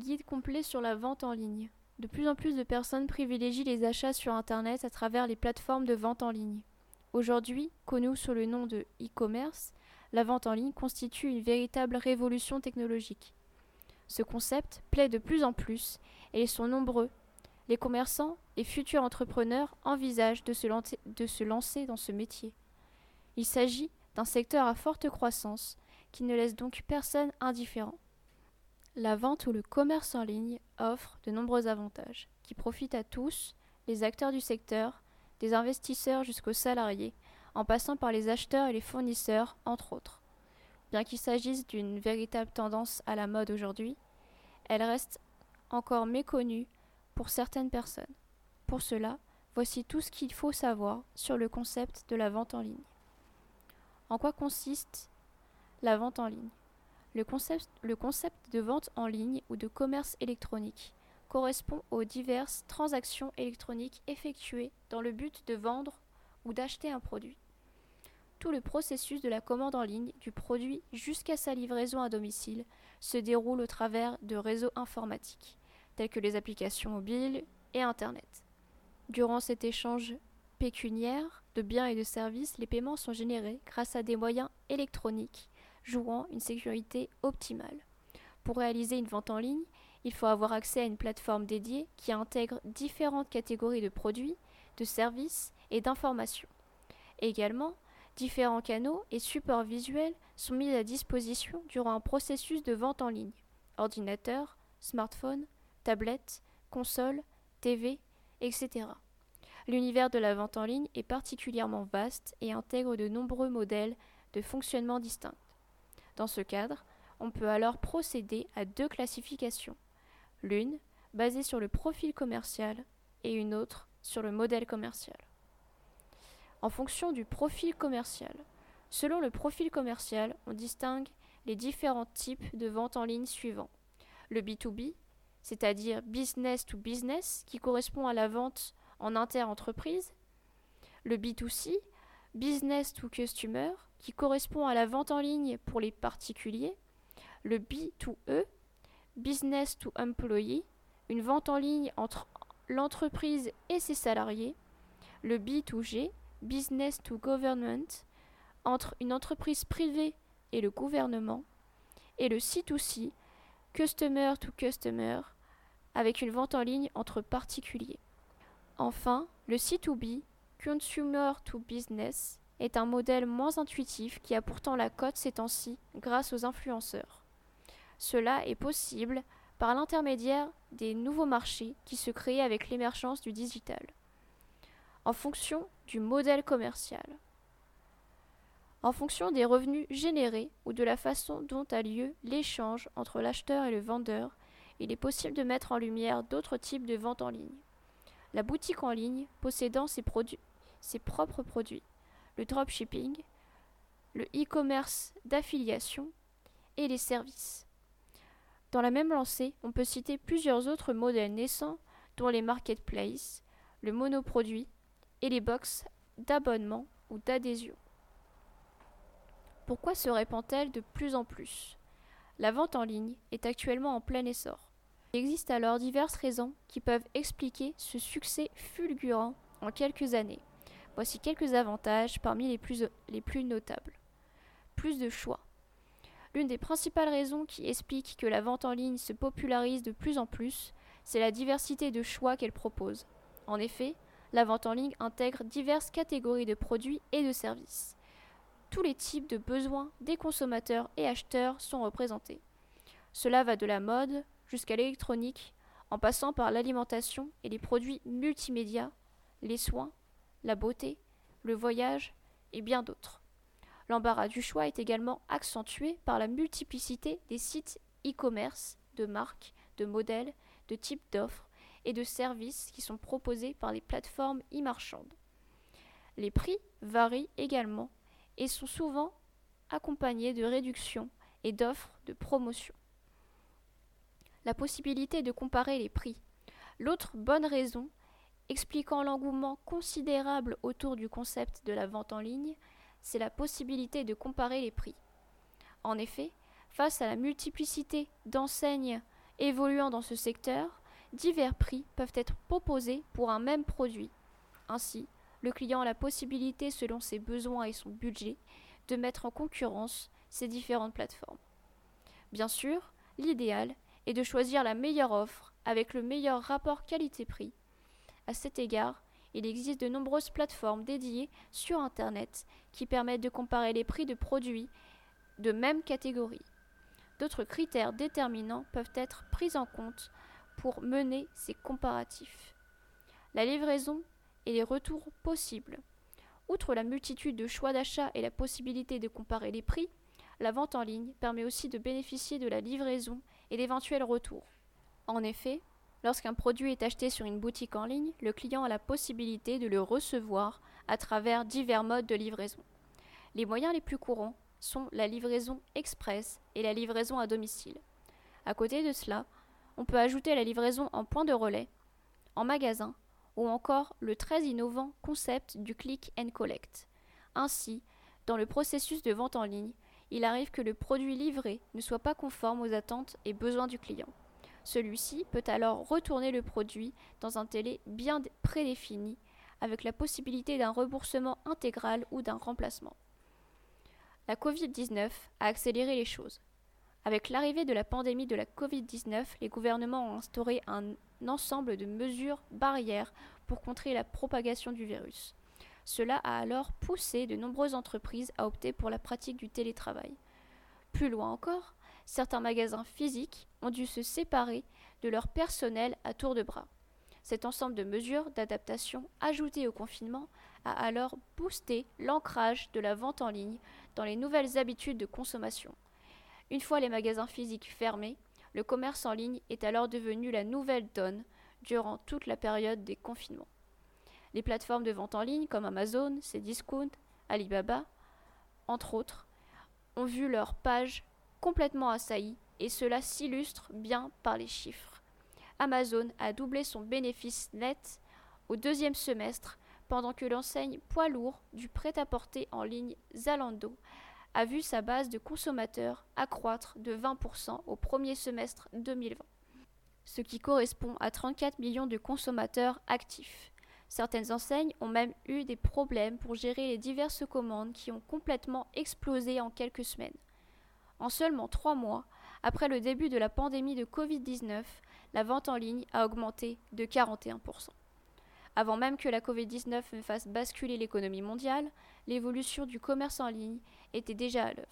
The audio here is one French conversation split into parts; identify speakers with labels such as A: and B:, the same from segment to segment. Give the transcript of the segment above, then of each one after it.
A: Guide complet sur la vente en ligne. De plus en plus de personnes privilégient les achats sur Internet à travers les plateformes de vente en ligne. Aujourd'hui, connues sous le nom de e-commerce, la vente en ligne constitue une véritable révolution technologique. Ce concept plaît de plus en plus et ils sont nombreux. Les commerçants et futurs entrepreneurs envisagent de se lancer dans ce métier. Il s'agit d'un secteur à forte croissance qui ne laisse donc personne indifférent. La vente ou le commerce en ligne offre de nombreux avantages qui profitent à tous, les acteurs du secteur, des investisseurs jusqu'aux salariés, en passant par les acheteurs et les fournisseurs, entre autres. Bien qu'il s'agisse d'une véritable tendance à la mode aujourd'hui, elle reste encore méconnue pour certaines personnes. Pour cela, voici tout ce qu'il faut savoir sur le concept de la vente en ligne. En quoi consiste la vente en ligne? Le concept, de vente en ligne ou de commerce électronique correspond aux diverses transactions électroniques effectuées dans le but de vendre ou d'acheter un produit. Tout le processus de la commande en ligne du produit jusqu'à sa livraison à domicile se déroule au travers de réseaux informatiques, tels que les applications mobiles et Internet. Durant cet échange pécuniaire de biens et de services, les paiements sont générés grâce à des moyens électroniques jouant une sécurité optimale. Pour réaliser une vente en ligne, il faut avoir accès à une plateforme dédiée qui intègre différentes catégories de produits, de services et d'informations. Également, différents canaux et supports visuels sont mis à disposition durant un processus de vente en ligne. Ordinateur, smartphone, tablette, console, TV, etc. L'univers de la vente en ligne est particulièrement vaste et intègre de nombreux modèles de fonctionnement distincts. Dans ce cadre, on peut alors procéder à deux classifications. L'une basée sur le profil commercial et une autre sur le modèle commercial. En fonction du profil commercial. Selon le profil commercial, on distingue les différents types de vente en ligne suivants. Le B2B, c'est-à-dire business to business, qui correspond à la vente en inter-entreprise. Le B2C, business to customer, qui correspond à la vente en ligne pour les particuliers, le B2E, Business to Employee, une vente en ligne entre l'entreprise et ses salariés, le B2G, Business to Government, entre une entreprise privée et le gouvernement, et le C2C, Customer to Customer, avec une vente en ligne entre particuliers. Enfin, le C2B, Consumer to Business, est un modèle moins intuitif qui a pourtant la cote ces temps-ci grâce aux influenceurs. Cela est possible par l'intermédiaire des nouveaux marchés qui se créent avec l'émergence du digital, en fonction du modèle commercial. En fonction des revenus générés ou de la façon dont a lieu l'échange entre l'acheteur et le vendeur, il est possible de mettre en lumière d'autres types de ventes en ligne. La boutique en ligne possédant ses, ses propres produits le dropshipping, le e-commerce d'affiliation et les services. Dans la même lancée, on peut citer plusieurs autres modèles naissants, dont les marketplaces, le monoproduit et les box d'abonnement ou d'adhésion. Pourquoi se répand-elle de plus en plus? La vente en ligne est actuellement en plein essor. Il existe alors diverses raisons qui peuvent expliquer ce succès fulgurant en quelques années. Voici quelques avantages parmi les plus, les plus notables. Plus de choix. L'une des principales raisons qui explique que la vente en ligne se popularise de plus en plus, c'est la diversité de choix qu'elle propose. En effet, la vente en ligne intègre diverses catégories de produits et de services. Tous les types de besoins des consommateurs et acheteurs sont représentés. Cela va de la mode jusqu'à l'électronique, en passant par l'alimentation et les produits multimédia, les soins, la beauté, le voyage et bien d'autres. L'embarras du choix est également accentué par la multiplicité des sites e-commerce, de marques, de modèles, de types d'offres et de services qui sont proposés par les plateformes e-marchandes. Les prix varient également et sont souvent accompagnés de réductions et d'offres de promotion. La possibilité de comparer les prix. L'autre bonne raison expliquant l'engouement considérable autour du concept de la vente en ligne, c'est la possibilité de comparer les prix. En effet, face à la multiplicité d'enseignes Évoluant dans ce secteur, divers prix peuvent être proposés pour un même produit. Ainsi, le client a la possibilité, selon ses besoins et son budget, de mettre en concurrence ces différentes plateformes. Bien sûr, l'idéal est de choisir la meilleure offre avec le meilleur rapport qualité-prix. À cet égard, il existe de nombreuses plateformes dédiées sur Internet qui permettent de comparer les prix de produits de même catégorie. D'autres critères déterminants peuvent être pris en compte pour mener ces comparatifs. La livraison et les retours possibles. Outre la multitude de choix d'achat et la possibilité de comparer les prix, la vente en ligne permet aussi de bénéficier de la livraison et d'éventuels retours. En effet, lorsqu'un produit est acheté sur une boutique en ligne, le client a la possibilité de le recevoir à travers divers modes de livraison. Les moyens les plus courants sont la livraison express et la livraison à domicile. À côté de cela, on peut ajouter la livraison en point de relais, en magasin ou encore le très innovant concept du click and collect. Ainsi, dans le processus de vente en ligne, il arrive que le produit livré ne soit pas conforme aux attentes et besoins du client. Celui-ci peut alors retourner le produit dans un délai bien prédéfini, avec la possibilité d'un remboursement intégral ou d'un remplacement. La Covid-19 a accéléré les choses. Avec l'arrivée de la pandémie de la Covid-19, les gouvernements ont instauré un ensemble de mesures barrières pour contrer la propagation du virus. Cela a alors poussé de nombreuses entreprises à opter pour la pratique du télétravail. Plus loin encore, certains magasins physiques ont dû se séparer de leur personnel à tour de bras. Cet ensemble de mesures d'adaptation ajoutées au confinement a alors boosté l'ancrage de la vente en ligne dans les nouvelles habitudes de consommation. Une fois les magasins physiques fermés, le commerce en ligne est alors devenu la nouvelle donne durant toute la période des confinements. Les plateformes de vente en ligne comme Amazon, Cdiscount, Alibaba, entre autres, ont vu leurs pages complètement assaillies et cela s'illustre bien par les chiffres. Amazon a doublé son bénéfice net au deuxième semestre pendant que l'enseigne poids lourd du prêt-à-porter en ligne Zalando a vu sa base de consommateurs accroître de 20% au premier semestre 2020, ce qui correspond à 34 millions de consommateurs actifs. Certaines enseignes ont même eu des problèmes pour gérer les diverses commandes qui ont complètement explosé en quelques semaines. En seulement trois mois, après le début de la pandémie de Covid-19, la vente en ligne a augmenté de 41%. Avant même que la Covid-19 ne fasse basculer l'économie mondiale, l'évolution du commerce en ligne était déjà à l'œuvre.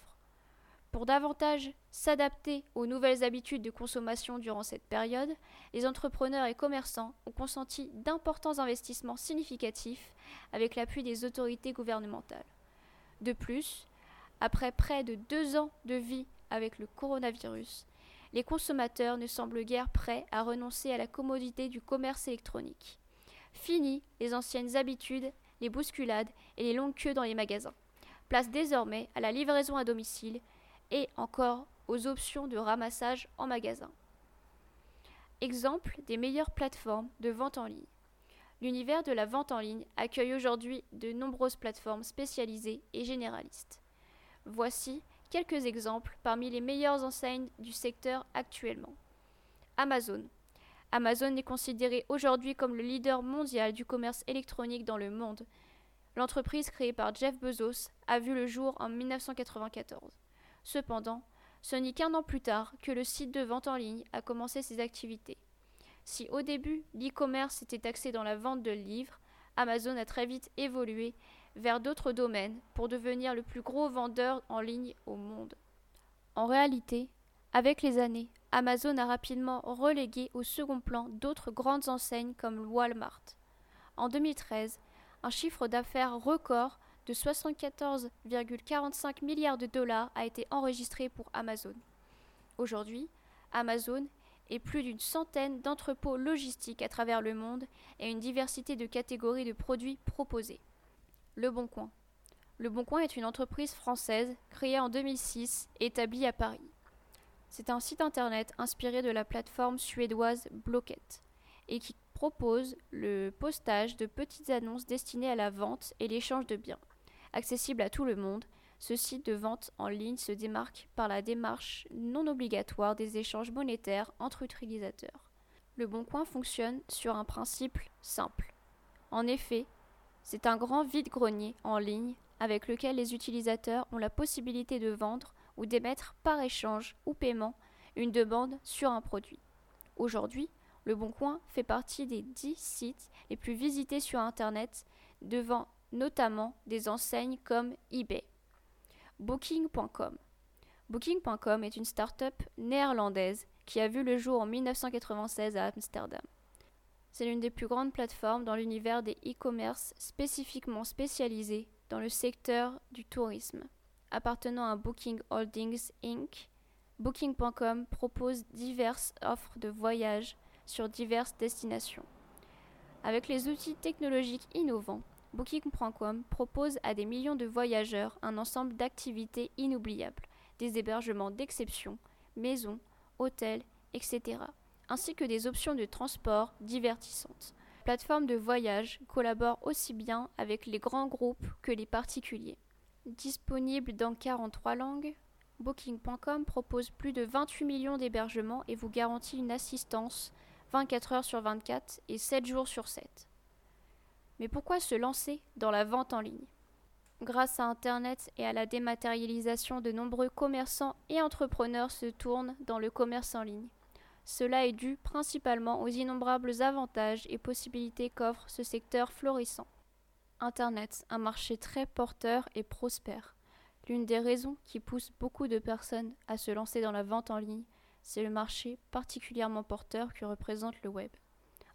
A: Pour davantage s'adapter aux nouvelles habitudes de consommation durant cette période, les entrepreneurs et commerçants ont consenti d'importants investissements significatifs avec l'appui des autorités gouvernementales. De plus, après près de deux ans de vie avec le coronavirus, les consommateurs ne semblent guère prêts à renoncer à la commodité du commerce électronique. Fini les anciennes habitudes, les bousculades et les longues queues dans les magasins. Place désormais à la livraison à domicile et encore aux options de ramassage en magasin. Exemple des meilleures plateformes de vente en ligne. L'univers de la vente en ligne accueille aujourd'hui de nombreuses plateformes spécialisées et généralistes. Voici quelques exemples parmi les meilleures enseignes du secteur actuellement. Amazon. Amazon est considéré aujourd'hui comme le leader mondial du commerce électronique dans le monde. L'entreprise créée par Jeff Bezos a vu le jour en 1994. Cependant, ce n'est qu'un an plus tard que le site de vente en ligne a commencé ses activités. Si au début l'e-commerce était axé dans la vente de livres, Amazon a très vite évolué vers d'autres domaines pour devenir le plus gros vendeur en ligne au monde. En réalité, avec les années, Amazon a rapidement relégué au second plan d'autres grandes enseignes comme Walmart. En 2013, un chiffre d'affaires record de 74,45 milliards de dollars a été enregistré pour Amazon. Aujourd'hui, Amazon est plus d'une centaine d'entrepôts logistiques à travers le monde et une diversité de catégories de produits proposés. Le Bon Coin. Le Bon Coin est une entreprise française créée en 2006 et établie à Paris. C'est un site internet inspiré de la plateforme suédoise Blocket et qui propose le postage de petites annonces destinées à la vente et l'échange de biens accessible à tout le monde, Ce site de vente en ligne se démarque par la démarche non obligatoire des échanges monétaires entre utilisateurs. Le Bon Coin fonctionne sur un principe simple. En effet, c'est un grand vide-grenier en ligne avec lequel les utilisateurs ont la possibilité de vendre ou d'émettre par échange ou paiement une demande sur un produit. Aujourd'hui, Le Bon Coin fait partie des 10 sites les plus visités sur Internet, devant notamment des enseignes comme eBay. Booking.com. Booking.com est une start-up néerlandaise qui a vu le jour en 1996 à Amsterdam. C'est l'une des plus grandes plateformes dans l'univers des e-commerce spécifiquement spécialisées dans le secteur du tourisme. Appartenant à Booking Holdings Inc., Booking.com propose diverses offres de voyage sur diverses destinations. Avec les outils technologiques innovants, Booking.com propose à des millions de voyageurs un ensemble d'activités inoubliables, des hébergements d'exception, maisons, hôtels, etc., ainsi que des options de transport divertissantes. La plateforme de voyage collabore aussi bien avec les grands groupes que les particuliers. Disponible dans 43 langues, Booking.com propose plus de 28 millions d'hébergements et vous garantit une assistance 24 heures sur 24 et 7 jours sur 7. Mais pourquoi se lancer dans la vente en ligne? Grâce à Internet et à la dématérialisation, de nombreux commerçants et entrepreneurs se tournent dans le commerce en ligne. Cela est dû principalement aux innombrables avantages et possibilités qu'offre ce secteur florissant. Internet, un marché très porteur et prospère. L'une des raisons qui pousse beaucoup de personnes à se lancer dans la vente en ligne, c'est le marché particulièrement porteur que représente le web.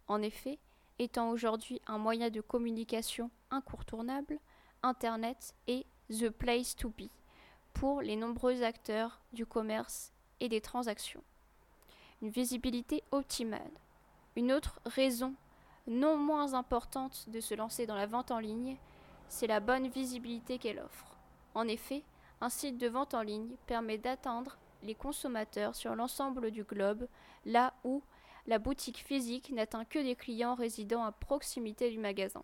A: En effet, étant aujourd'hui un moyen de communication incontournable, Internet est the place to be pour les nombreux acteurs du commerce et des transactions. Une visibilité optimale. Une autre raison non moins importante de se lancer dans la vente en ligne, c'est la bonne visibilité qu'elle offre. En effet, un site de vente en ligne permet d'atteindre les consommateurs sur l'ensemble du globe, là où la boutique physique n'atteint que des clients résidant à proximité du magasin.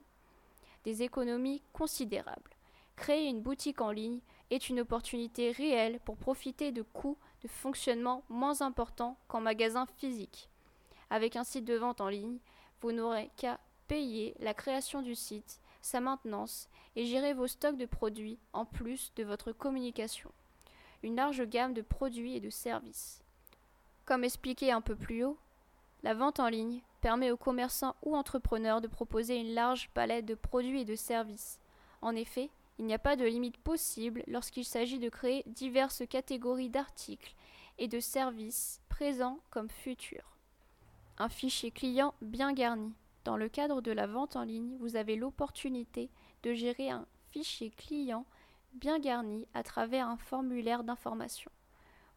A: Des économies considérables. Créer une boutique en ligne est une opportunité réelle pour profiter de coûts de fonctionnement moins importants qu'en magasin physique. Avec un site de vente en ligne, vous n'aurez qu'à payer la création du site, sa maintenance et gérer vos stocks de produits en plus de votre communication. Une large gamme de produits et de services. Comme expliqué un peu plus haut, la vente en ligne permet aux commerçants ou entrepreneurs de proposer une large palette de produits et de services. En effet, il n'y a pas de limite possible lorsqu'il s'agit de créer diverses catégories d'articles et de services présents comme futurs. Un fichier client bien garni. Dans le cadre de la vente en ligne, vous avez l'opportunité de gérer un fichier client bien garni à travers un formulaire d'information.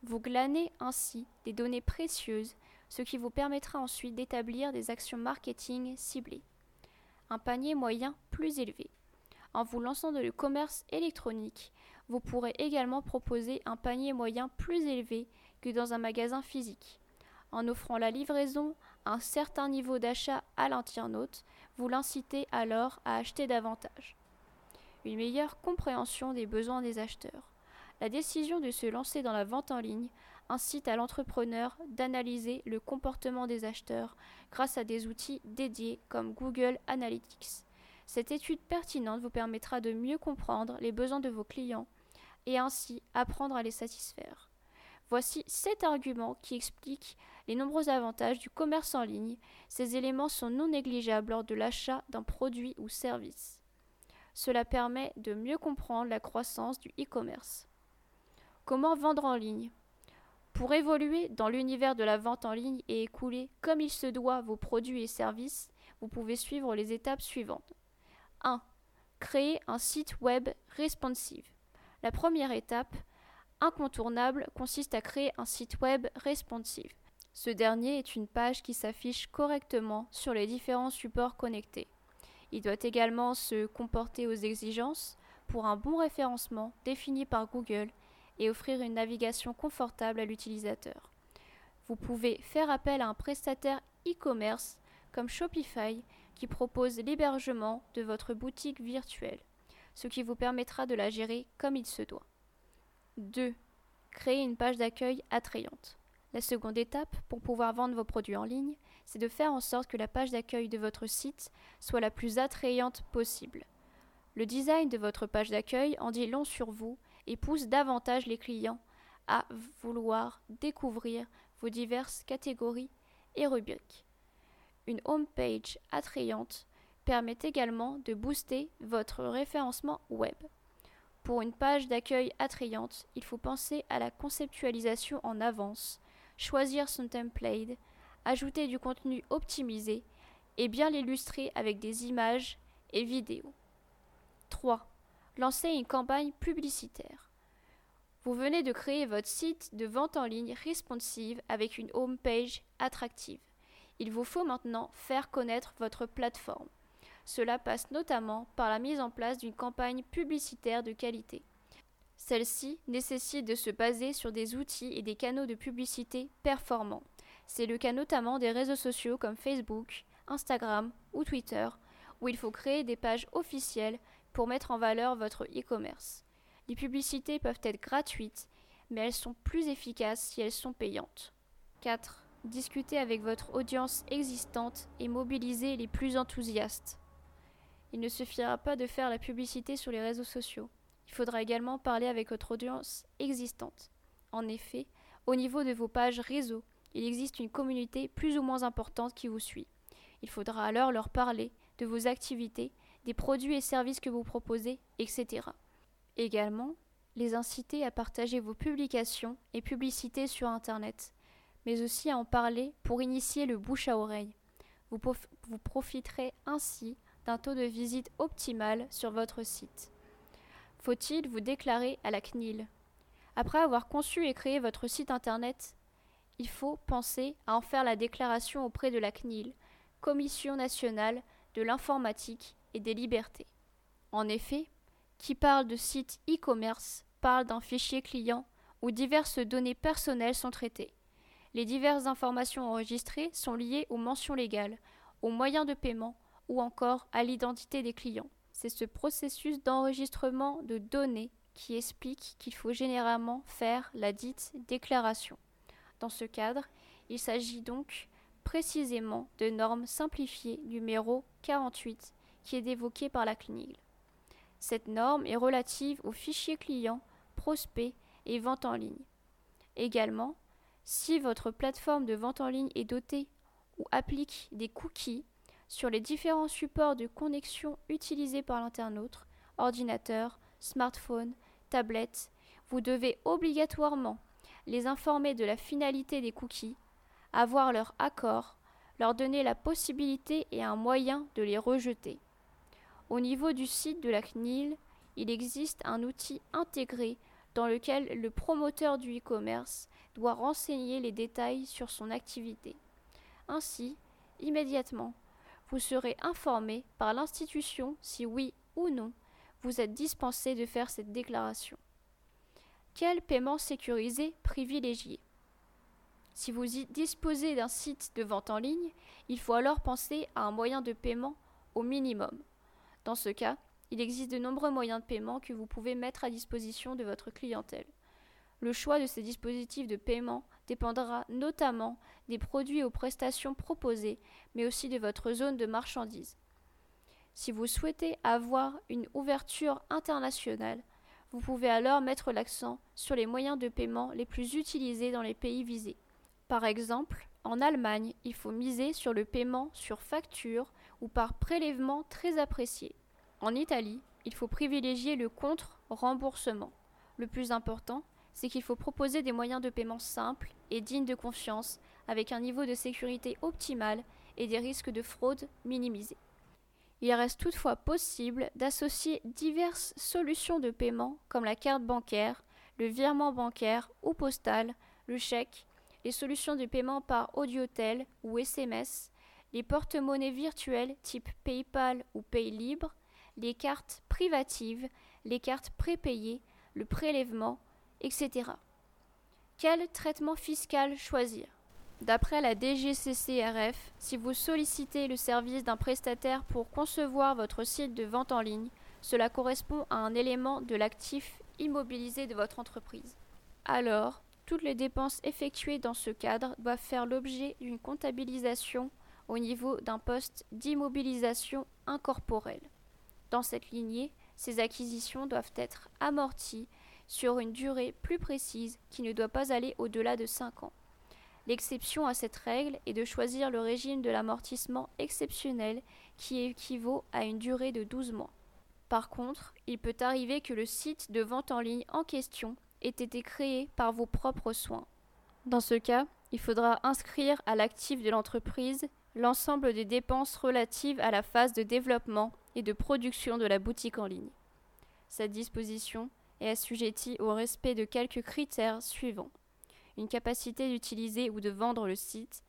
A: Vous glanez ainsi des données précieuses ce qui vous permettra ensuite d'établir des actions marketing ciblées. Un panier moyen plus élevé. En vous lançant dans le commerce électronique, vous pourrez également proposer un panier moyen plus élevé que dans un magasin physique. En offrant la livraison à un certain niveau d'achat à l'internaute, vous l'incitez alors à acheter davantage. Une meilleure compréhension des besoins des acheteurs. La décision de se lancer dans la vente en ligne incite à l'entrepreneur d'analyser le comportement des acheteurs grâce à des outils dédiés comme Google Analytics. Cette étude pertinente vous permettra de mieux comprendre les besoins de vos clients et ainsi apprendre à les satisfaire. Voici sept arguments qui expliquent les nombreux avantages du commerce en ligne. Ces éléments sont non négligeables lors de l'achat d'un produit ou service. Cela permet de mieux comprendre la croissance du e-commerce. Comment vendre en ligne? Pour évoluer dans l'univers de la vente en ligne et écouler comme il se doit vos produits et services, vous pouvez suivre les étapes suivantes. 1. Créer un site web responsive. La première étape, incontournable, consiste à créer un site web responsive. Ce dernier est une page qui s'affiche correctement sur les différents supports connectés. Il doit également se comporter aux exigences pour un bon référencement défini par Google et offrir une navigation confortable à l'utilisateur. Vous pouvez faire appel à un prestataire e-commerce comme Shopify qui propose l'hébergement de votre boutique virtuelle, ce qui vous permettra de la gérer comme il se doit. 2. Créer une page d'accueil attrayante. La seconde étape, pour pouvoir vendre vos produits en ligne, c'est de faire en sorte que la page d'accueil de votre site soit la plus attrayante possible. Le design de votre page d'accueil en dit long sur vous et pousse davantage les clients à vouloir découvrir vos diverses catégories et rubriques. Une home page attrayante permet également de booster votre référencement web. Pour une page d'accueil attrayante, il faut penser à la conceptualisation en avance, choisir son template, ajouter du contenu optimisé et bien l'illustrer avec des images et vidéos. 3. Lancer une campagne publicitaire. Vous venez de créer votre site de vente en ligne responsive avec une home page attractive. Il vous faut maintenant faire connaître votre plateforme. Cela passe notamment par la mise en place d'une campagne publicitaire de qualité. Celle-ci nécessite de se baser sur des outils et des canaux de publicité performants. C'est le cas notamment des réseaux sociaux comme Facebook, Instagram ou Twitter, où il faut créer des pages officielles pour mettre en valeur votre e-commerce. Les publicités peuvent être gratuites, mais elles sont plus efficaces si elles sont payantes. 4. Discuter avec votre audience existante et mobiliser les plus enthousiastes. Il ne suffira pas de faire la publicité sur les réseaux sociaux. Il faudra également parler avec votre audience existante. En effet, au niveau de vos pages réseau, il existe une communauté plus ou moins importante qui vous suit. Il faudra alors leur parler de vos activités, des produits et services que vous proposez, etc. Également, les inciter à partager vos publications et publicités sur Internet, mais aussi à en parler pour initier le bouche à oreille. Vous, profiterez ainsi d'un taux de visite optimal sur votre site. Faut-il vous déclarer à la CNIL? Après avoir conçu et créé votre site internet, il faut penser à en faire la déclaration auprès de la CNIL, Commission nationale de l'informatique et des libertés. En effet, qui parle de site e-commerce parle d'un fichier client où diverses données personnelles sont traitées. Les diverses informations enregistrées sont liées aux mentions légales, aux moyens de paiement, ou encore à l'identité des clients. C'est ce processus d'enregistrement de données qui explique qu'il faut généralement faire la dite déclaration. Dans ce cadre, il s'agit donc précisément de normes simplifiées numéro 48 qui est évoquée par la CNIL. Cette norme est relative aux fichiers clients, prospects et ventes en ligne. Également, si votre plateforme de vente en ligne est dotée ou applique des cookies, sur les différents supports de connexion utilisés par l'internaute, ordinateur, smartphone, tablette, vous devez obligatoirement les informer de la finalité des cookies, avoir leur accord, leur donner la possibilité et un moyen de les rejeter. Au niveau du site de la CNIL, il existe un outil intégré dans lequel le promoteur du e-commerce doit renseigner les détails sur son activité. Ainsi, immédiatement, vous serez informé par l'institution si oui ou non vous êtes dispensé de faire cette déclaration. Quel paiement sécurisé privilégié Si vous disposez d'un site de vente en ligne, il faut alors penser à un moyen de paiement au minimum. Dans ce cas, il existe de nombreux moyens de paiement que vous pouvez mettre à disposition de votre clientèle. Le choix de ces dispositifs de paiement dépendra notamment des produits aux prestations proposées, mais aussi de votre zone de marchandises. Si vous souhaitez avoir une ouverture internationale, vous pouvez alors mettre l'accent sur les moyens de paiement les plus utilisés dans les pays visés. Par exemple, en Allemagne, il faut miser sur le paiement sur facture ou par prélèvement très apprécié. En Italie, il faut privilégier le contre-remboursement. Le plus important, c'est qu'il faut proposer des moyens de paiement simples et dignes de confiance, avec un niveau de sécurité optimal et des risques de fraude minimisés. Il reste toutefois possible d'associer diverses solutions de paiement comme la carte bancaire, le virement bancaire ou postal, le chèque, les solutions de paiement par audiotel ou SMS, les porte-monnaies virtuelles type PayPal ou PayLibre, les cartes privatives, les cartes prépayées, le prélèvement, etc. Quel traitement fiscal choisir? D'après la DGCCRF, si vous sollicitez le service d'un prestataire pour concevoir votre site de vente en ligne, cela correspond à un élément de l'actif immobilisés de votre entreprise. Alors, toutes les dépenses effectuées dans ce cadre doivent faire l'objet d'une comptabilisation au niveau d'un poste d'immobilisation incorporelle. Dans cette lignée, ces acquisitions doivent être amorties sur une durée plus précise qui ne doit pas aller au-delà de 5 ans. L'exception à cette règle est de choisir le régime de l'amortissement exceptionnel qui équivaut à une durée de 12 mois. Par contre, il peut arriver que le site de vente en ligne en question ait été créé par vos propres soins. Dans ce cas, il faudra inscrire à l'actif de l'entreprise l'ensemble des dépenses relatives à la phase de développement et de production de la boutique en ligne. Cette disposition est assujettie au respect de quelques critères suivants une capacité d'utiliser ou de vendre le site,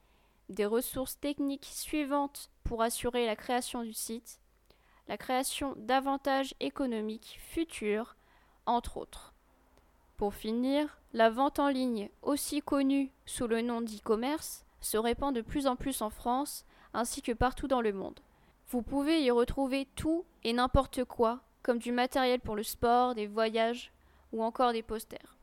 A: des ressources techniques suivantes pour assurer la création du site, la création d'avantages économiques futurs, entre autres. Pour finir, la vente en ligne, aussi connue sous le nom d'e-commerce, se répand de plus en plus en France ainsi que partout dans le monde. Vous pouvez y retrouver tout et n'importe quoi, comme du matériel pour le sport, des voyages ou encore des posters.